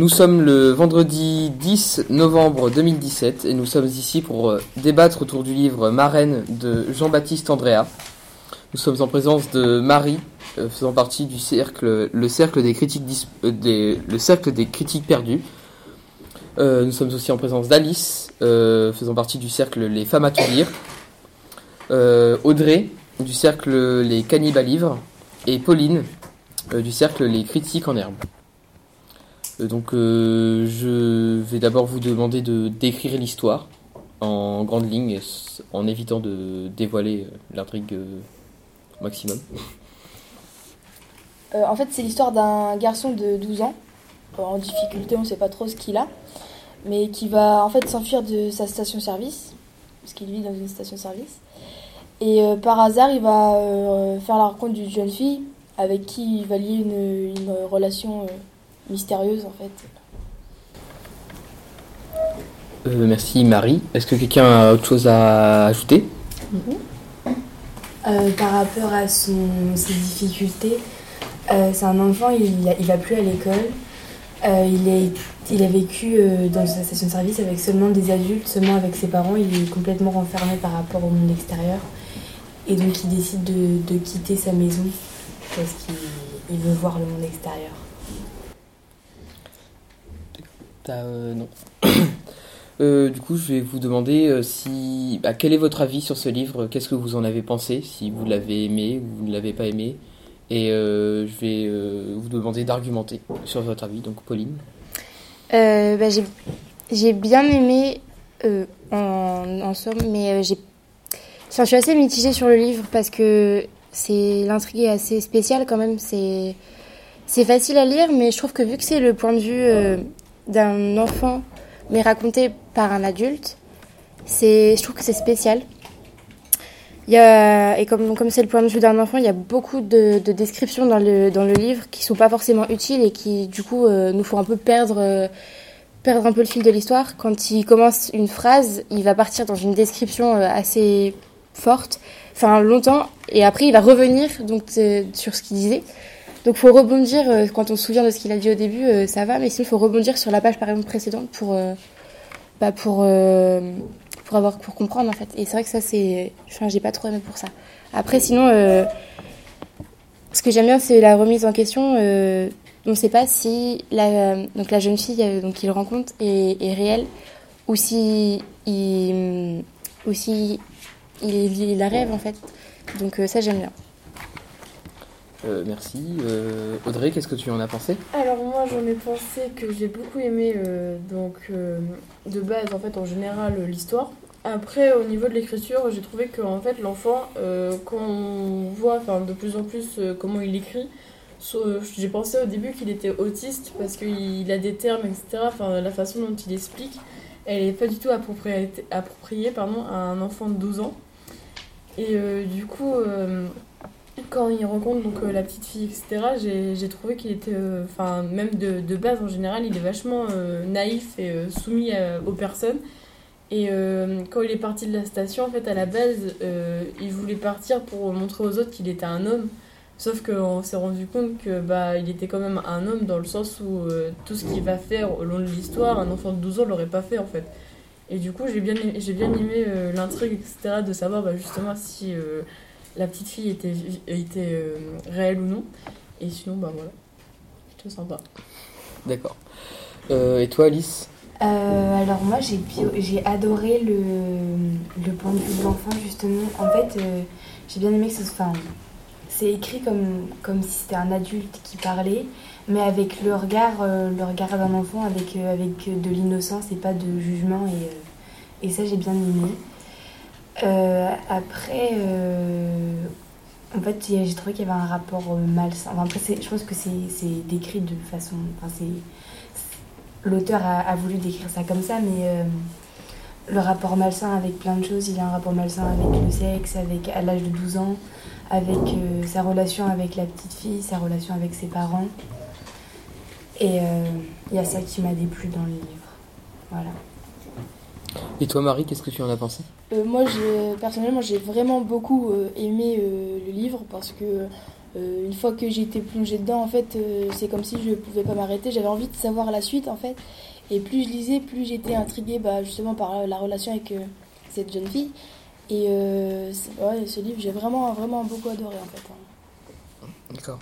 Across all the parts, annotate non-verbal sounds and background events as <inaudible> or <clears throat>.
nous sommes le vendredi 10 novembre 2017 et nous sommes ici pour euh, débattre autour du livre Marraine de Jean-Baptiste Andrea. Nous sommes en présence de Marie, euh, faisant partie du cercle, le cercle des critiques, euh, des- le cercle des critiques perdues. Nous sommes aussi en présence d'Alice, faisant partie du cercle Les femmes à tout lire. Audrey, du cercle Les cannibales livres. Et Pauline, du cercle Les critiques en herbe. Euh, donc euh, je vais d'abord vous demander de décrire l'histoire en grande ligne, en évitant de dévoiler euh, l'intrigue au maximum. En fait, c'est l'histoire d'un garçon de 12 ans, en difficulté, on ne sait pas trop ce qu'il a, mais qui va en fait s'enfuir de sa station-service, parce qu'il vit dans une station-service. Et par hasard, il va faire la rencontre d'une jeune fille avec qui il va lier une, relation mystérieuse en fait. Euh, merci Marie. Est-ce que quelqu'un a autre chose à ajouter? Euh, par rapport à son, ses difficultés, euh, c'est un enfant, il, il va plus à l'école. Euh, il, est, il a vécu euh, dans sa station de service avec seulement des adultes, seulement avec ses parents. Il est complètement renfermé par rapport au monde extérieur. Et donc il décide de, de quitter sa maison parce qu'il il veut voir le monde extérieur. Euh, non. <coughs> Euh, du coup, je vais vous demander euh, si, bah, quel est votre avis sur ce livre? Qu'est-ce que vous en avez pensé Si vous l'avez aimé ou vous ne l'avez pas aimé? Et je vais vous demander d'argumenter sur votre avis. Donc, Pauline. Bah, j'ai, bien aimé en, somme, mais j'ai, je suis assez mitigée sur le livre parce que c'est l'intrigue est assez spéciale quand même. C'est, c'est facile à lire, mais je trouve que vu que c'est le point de vue d'un enfant, mais raconté par un adulte, je trouve que c'est spécial. Y a, et comme, comme c'est le point de vue d'un enfant, il y a beaucoup de, de descriptions dans le, dans le livre qui sont pas forcément utiles et qui, du coup, euh, nous font un peu perdre, euh, perdre un peu le fil de l'histoire. Quand il commence une phrase, il va partir dans une description euh, assez forte, enfin longtemps, et après il va revenir donc sur ce qu'il disait. Donc faut rebondir, euh, quand on se souvient de ce qu'il a dit au début, euh, ça va, mais sinon il faut rebondir sur la page par exemple précédente pour, euh, bah, pour, pour, avoir, pour comprendre en fait. Et c'est vrai que ça c'est... Enfin j'ai pas trop aimé pour ça. Après sinon, ce que j'aime bien c'est la remise en question. on ne sait pas si la, donc la jeune fille donc, qu'il rencontre est, réelle ou si il, ou si il, il la rêve en fait. Donc ça j'aime bien. Euh, merci. Euh, Audrey, qu'est-ce que tu en as pensé? Alors moi j'en ai pensé que j'ai beaucoup aimé euh, donc de base en fait en général l'histoire. Après au niveau de l'écriture j'ai trouvé que en fait l'enfant quand on voit enfin de plus en plus comment il écrit j'ai pensé au début qu'il était autiste parce qu'il a des termes etc. Enfin la façon dont il explique elle est pas du tout appropriée, à un enfant de 12 ans. Et du coup quand il rencontre donc euh, la petite fille, etc., j'ai trouvé qu'il était, euh, enfin même de, base en général, il est vachement euh, naïf et soumis aux personnes. Et quand il est parti de la station, en fait, à la base, il voulait partir pour montrer aux autres qu'il était un homme. Sauf qu'on s'est rendu compte que bah il était quand même un homme dans le sens où tout ce qu'il va faire au long de l'histoire, un enfant de 12 ans l'aurait pas fait en fait. Et du coup, j'ai bien, j'ai bien aimé l'intrigue, etc., de savoir bah, justement si la petite fille était, était euh, réelle ou non. Et sinon, bah voilà, c'était sympa. D'accord. Euh, et toi, Alice? Euh, alors moi j'ai bio- j'ai adoré le, le point de vue de l'enfant justement. En fait euh, j'ai bien aimé que ce soit... enfin, c'est écrit comme, comme si c'était un adulte qui parlait, mais avec le regard, euh, le regard d'un enfant, avec, euh, avec de l'innocence et pas de jugement. Et, euh, et ça j'ai bien aimé. Euh, après, euh, en fait j'ai trouvé qu'il y avait un rapport euh, malsain. Enfin, après je pense que c'est décrit de façon... Enfin, l'auteur a, voulu décrire ça comme ça, mais le rapport malsain avec plein de choses, il a un rapport malsain avec le sexe, avec à l'âge de 12 ans, avec sa relation avec la petite fille, sa relation avec ses parents. Et il y a ça qui m'a déplu dans le livre. Voilà. Et toi, Marie, qu'est-ce que tu en as pensé? Euh, moi, personnellement, j'ai vraiment beaucoup euh, aimé euh, le livre parce que une fois que j'ai été plongée dedans, en fait, c'est comme si je pouvais pas m'arrêter. J'avais envie de savoir la suite, en fait. Et plus je lisais, plus j'étais intriguée bah, justement par la relation avec cette jeune fille. Et ouais, ce livre, j'ai vraiment, vraiment beaucoup adoré, en fait. hein. D'accord.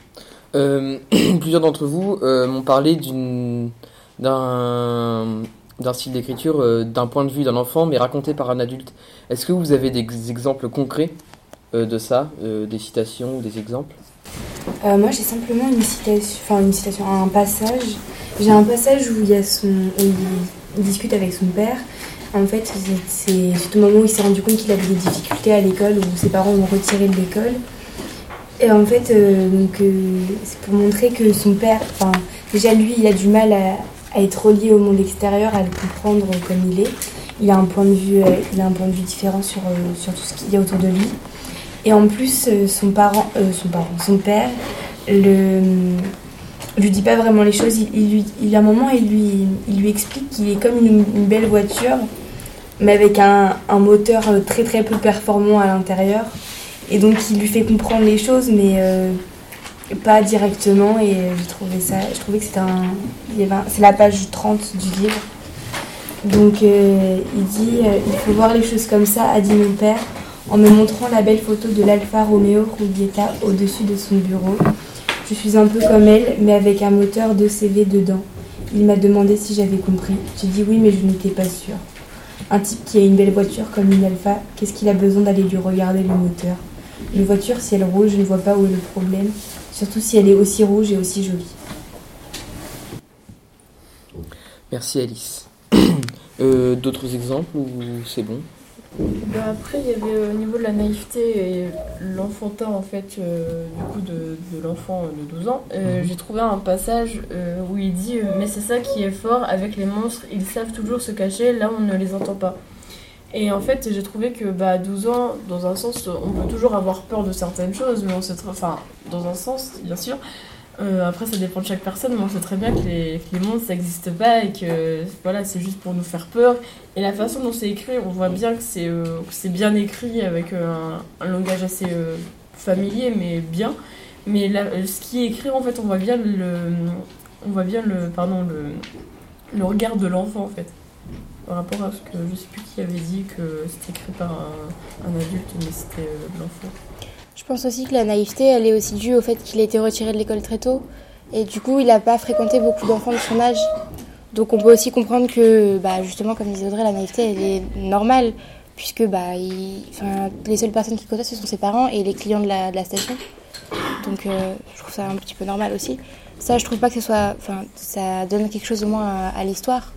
<clears throat> Plusieurs d'entre vous m'ont parlé d'une d'un d'un style d'écriture euh, d'un point de vue d'un enfant, mais raconté par un adulte. Est-ce que vous avez des ex- exemples concrets euh, de ça, euh, des citations ou des exemples? Moi, j'ai simplement une citation, enfin une citation, un passage. J'ai un passage où il a son, il discute avec son père. En fait, c'est- au moment où il s'est rendu compte qu'il avait des difficultés à l'école, où ses parents l'ont retiré de l'école. Et en fait, donc c'est pour montrer que son père, déjà lui, il a du mal à, à être relié au monde extérieur, à le comprendre comme il est. Il a un point de vue, euh, il a un point de vue différent sur, euh, sur tout ce qu'il y a autour de lui. Et en plus, euh, son parent, son père, le lui dit pas vraiment les choses. Il, il lui, il, à un moment, il lui, il lui explique qu'il est comme une, belle voiture, mais avec un, un moteur très très peu performant à l'intérieur. Et donc, il lui fait comprendre les choses, mais pas directement. Et j'ai trouvé ça, je trouvais que c'était c'est la page 30 du livre. Donc, euh, il dit, euh, il faut voir les choses comme ça, a dit mon père en me montrant la belle photo de l'Alfa Romeo Rubietta au-dessus de son bureau. Je suis un peu comme elle, mais avec un moteur de CV dedans. Il m'a demandé si j'avais compris. J'ai dit oui, mais je n'étais pas sûre. Un type qui a une belle voiture comme une Alfa, qu'est-ce qu'il a besoin d'aller lui regarder le moteur? Une voiture, si elle roule, je ne vois pas où est le problème. Surtout si elle est aussi rouge et aussi jolie. Merci Alice. <clears throat> Euh, D'autres exemples ou c'est bon? Bah, après, il y avait euh, au niveau de la naïveté et l'enfantin, en fait, euh, du coup, de, de l'enfant de 12 ans, euh, j'ai trouvé un passage euh, où il dit euh, Mais c'est ça qui est fort, avec les monstres, ils savent toujours se cacher là où on ne les entend pas. Et en fait, j'ai trouvé que bah, à 12 ans, dans un sens, on peut toujours avoir peur de certaines choses, mais on sait très. Enfin, dans un sens, bien sûr. Euh, après, ça dépend de chaque personne, mais on sait très bien que les, monstres, ça n'existe pas et que voilà, c'est juste pour nous faire peur. Et la façon dont c'est écrit, on voit bien que c'est euh, bien écrit avec un, langage assez euh, familier, mais bien. Mais ce qui est écrit, en fait, on voit bien le, on voit bien le, pardon, le regard de l'enfant, en fait. Par rapport à ce que je sais plus qui avait dit que c'était écrit par un, adulte, mais c'était euh, de l'enfant. Je pense aussi que la naïveté, elle est aussi due au fait qu'il a été retiré de l'école très tôt. Et du coup, il n'a pas fréquenté beaucoup d'enfants de son âge. Donc on peut aussi comprendre que, bah, justement, comme disait Audrey, la naïveté, elle est normale. Puisque bah, les seules personnes qui côtoient, ce sont ses parents et les clients de la, station. Donc euh, je trouve ça un petit peu normal aussi. Ça, je trouve pas que ce soit... Enfin, ça donne quelque chose au moins à l'histoire.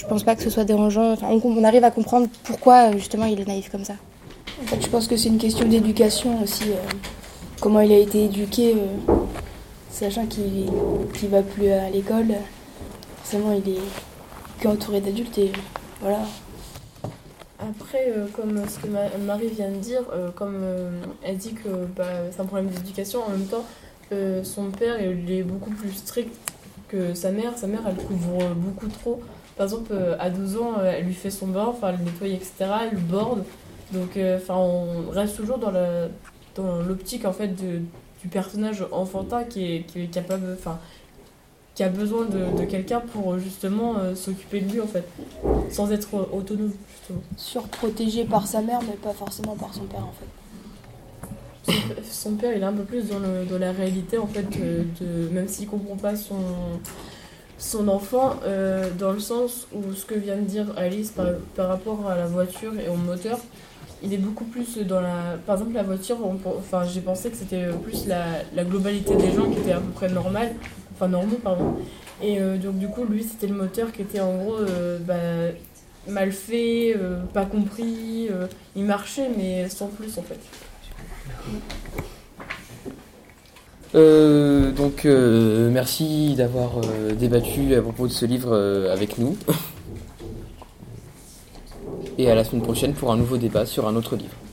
Je pense pas que ce soit dérangeant. Enfin, on, on arrive à comprendre pourquoi, justement, il est naïf comme ça. En fait, je pense que c'est une question d'éducation aussi. euh, comment il a été éduqué, euh, sachant qu'il ne va plus à l'école. Forcément, il est qu'entouré d'adultes et voilà. Après, euh, comme ce que Ma- Marie vient de dire, euh, comme euh, elle dit que bah, c'est un problème d'éducation, en même temps, euh, son père il est beaucoup plus strict que sa mère. Sa mère, elle couvre beaucoup trop. Par exemple, euh, à 12 ans, euh, elle lui fait son bain, enfin, elle le nettoie, etc. Elle le borde. Donc, euh, enfin, on reste toujours dans la dans l'optique en fait de, du personnage enfantin qui est, qui est capable, enfin, qui a besoin de, de quelqu'un pour justement euh, s'occuper de lui en fait, sans être autonome justement. Surprotégé par sa mère, mais pas forcément par son père en fait. Son père, il est un peu plus dans, le, dans la réalité, en fait, de, même s'il comprend pas son, son enfant, euh, dans le sens où ce que vient de dire Alice par, par rapport à la voiture et au moteur, il est beaucoup plus dans la... Par exemple, la voiture, enfin, j'ai pensé que c'était plus la, la globalité des gens qui étaient à peu près normales, enfin normaux, pardon. Et euh, donc, du coup, lui, c'était le moteur qui était en gros euh, bah, mal fait, euh, pas compris, euh, il marchait, mais sans plus, en fait. Euh, donc, euh, merci d'avoir euh, débattu à propos de ce livre euh, avec nous. Et à la semaine prochaine pour un nouveau débat sur un autre livre.